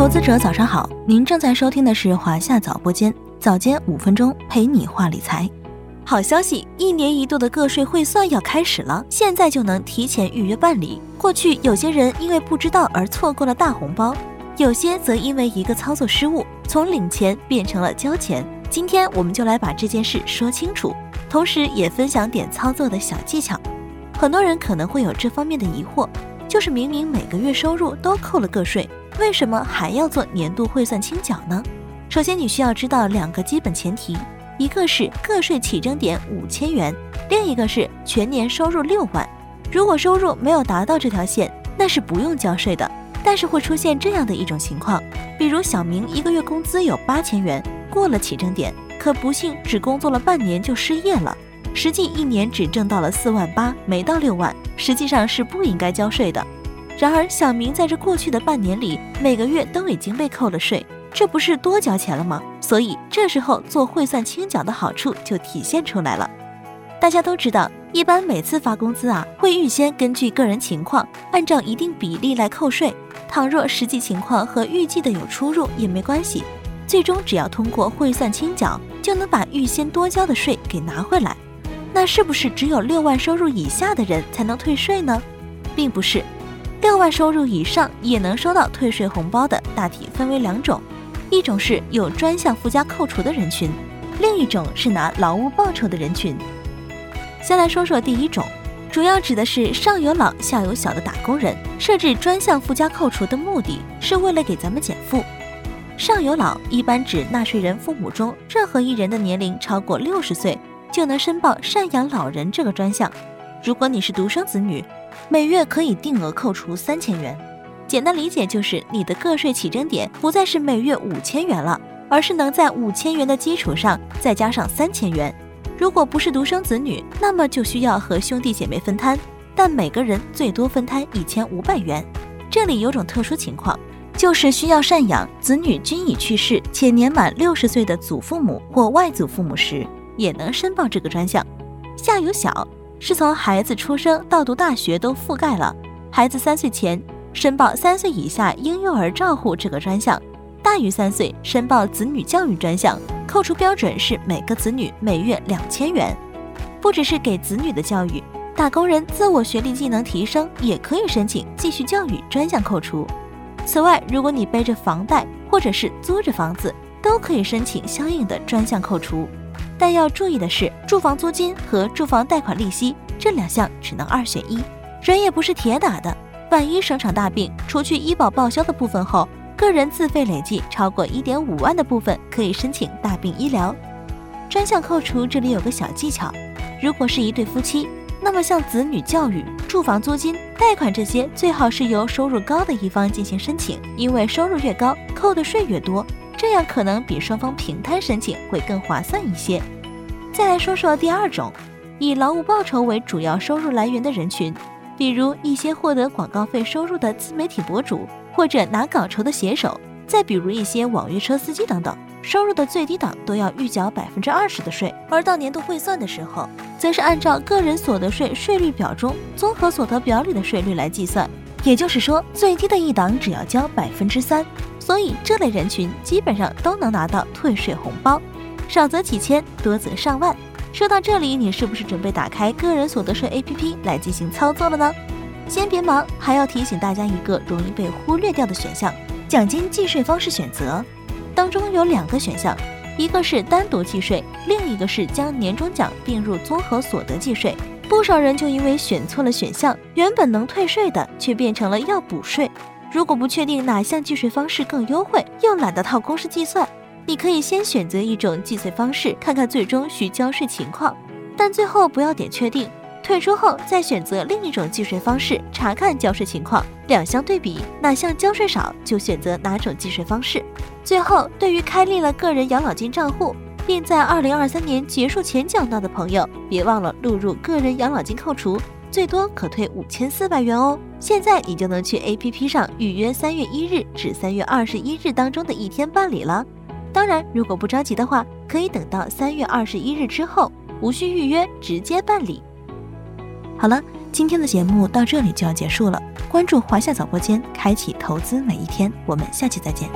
投资者早上好，您正在收听的是华夏早播间，早间五分钟陪你话理财。好消息，一年一度的个税汇算要开始了，现在就能提前预约办理。过去有些人因为不知道而错过了大红包，有些则因为一个操作失误，从领钱变成了交钱。今天我们就来把这件事说清楚，同时也分享点操作的小技巧。很多人可能会有这方面的疑惑，就是明明每个月收入都扣了个税，为什么还要做年度汇算清缴呢？首先，你需要知道两个基本前提。一个是个税起征点五千元，另一个是全年收入六万。如果收入没有达到这条线，那是不用交税的。但是会出现这样的一种情况，比如小明一个月工资有八千元，过了起征点，可不幸只工作了半年就失业了，实际一年只挣到了四万八，没到六万，实际上是不应该交税的。然而小明在这过去的半年里，每个月都已经被扣了税。这不是多交钱了吗？所以这时候做汇算清缴的好处就体现出来了。大家都知道，一般每次发工资啊，会预先根据个人情况，按照一定比例来扣税。倘若实际情况和预计的有出入也没关系，最终只要通过汇算清缴，就能把预先多交的税给拿回来。那是不是只有六万收入以下的人才能退税呢？并不是，六万收入以上也能收到退税红包的，大体分为两种。一种是有专项附加扣除的人群，另一种是拿劳务报酬的人群。先来说说第一种，主要指的是上有老下有小的打工人。设置专项附加扣除的目的是为了给咱们减负。上有老一般指纳税人父母中任何一人的年龄超过六十岁，就能申报赡养老人这个专项。如果你是独生子女，每月可以定额扣除三千元。简单理解就是，你的个税起征点不再是每月五千元了，而是能在五千元的基础上再加上三千元。如果不是独生子女，那么就需要和兄弟姐妹分摊，但每个人最多分摊一千五百元。这里有种特殊情况，就是需要赡养子女均已去世且年满六十岁的祖父母或外祖父母时，也能申报这个专项。下有小，是从孩子出生到读大学都覆盖了，孩子三岁前。申报三岁以下婴幼儿照护这个专项，大于三岁申报子女教育专项，扣除标准是每个子女每月两千元。不只是给子女的教育，打工人自我学历技能提升也可以申请继续教育专项扣除。此外，如果你背着房贷或者是租着房子，都可以申请相应的专项扣除。但要注意的是，住房租金和住房贷款利息这两项只能二选一，人也不是铁打的。万一生场大病，除去医保报销的部分后，个人自费累计超过一点五万的部分可以申请大病医疗专项扣除。这里有个小技巧，如果是一对夫妻，那么像子女教育、住房租金、贷款这些，最好是由收入高的一方进行申请，因为收入越高，扣的税越多，这样可能比双方平摊申请会更划算一些。再来说说第二种，以劳务报酬为主要收入来源的人群。比如一些获得广告费收入的自媒体博主，或者拿稿酬的写手，再比如一些网约车司机等等，收入的最低档都要预缴百分之二十的税。而到年度汇算的时候，则是按照个人所得税税率表中综合所得表里的税率来计算。也就是说，最低的一档只要交百分之三。所以这类人群基本上都能拿到退税红包，少则几千，多则上万。说到这里，你是不是准备打开个人所得税 APP 来进行操作了呢？先别忙，还要提醒大家一个容易被忽略掉的选项——奖金计税方式选择。当中有两个选项，一个是单独计税，另一个是将年终奖并入综合所得计税。不少人就因为选错了选项，原本能退税的，却变成了要补税。如果不确定哪项计税方式更优惠，又懒得套公式计算。你可以先选择一种计税方式，看看最终需交税情况，但最后不要点确定。退出后再选择另一种计税方式，查看交税情况，两相对比，哪项交税少就选择哪种计税方式。最后，对于开立了个人养老金账户，并在二零二三年结束前缴纳的朋友，别忘了录入个人养老金扣除，最多可退五千四百元哦。现在你就能去 APP 上预约三月一日至三月二十一日当中的一天办理了。当然，如果不着急的话，可以等到三月二十一日之后，无需预约，直接办理。好了，今天的节目到这里就要结束了。关注华夏早播间，开启投资每一天。我们下期再见。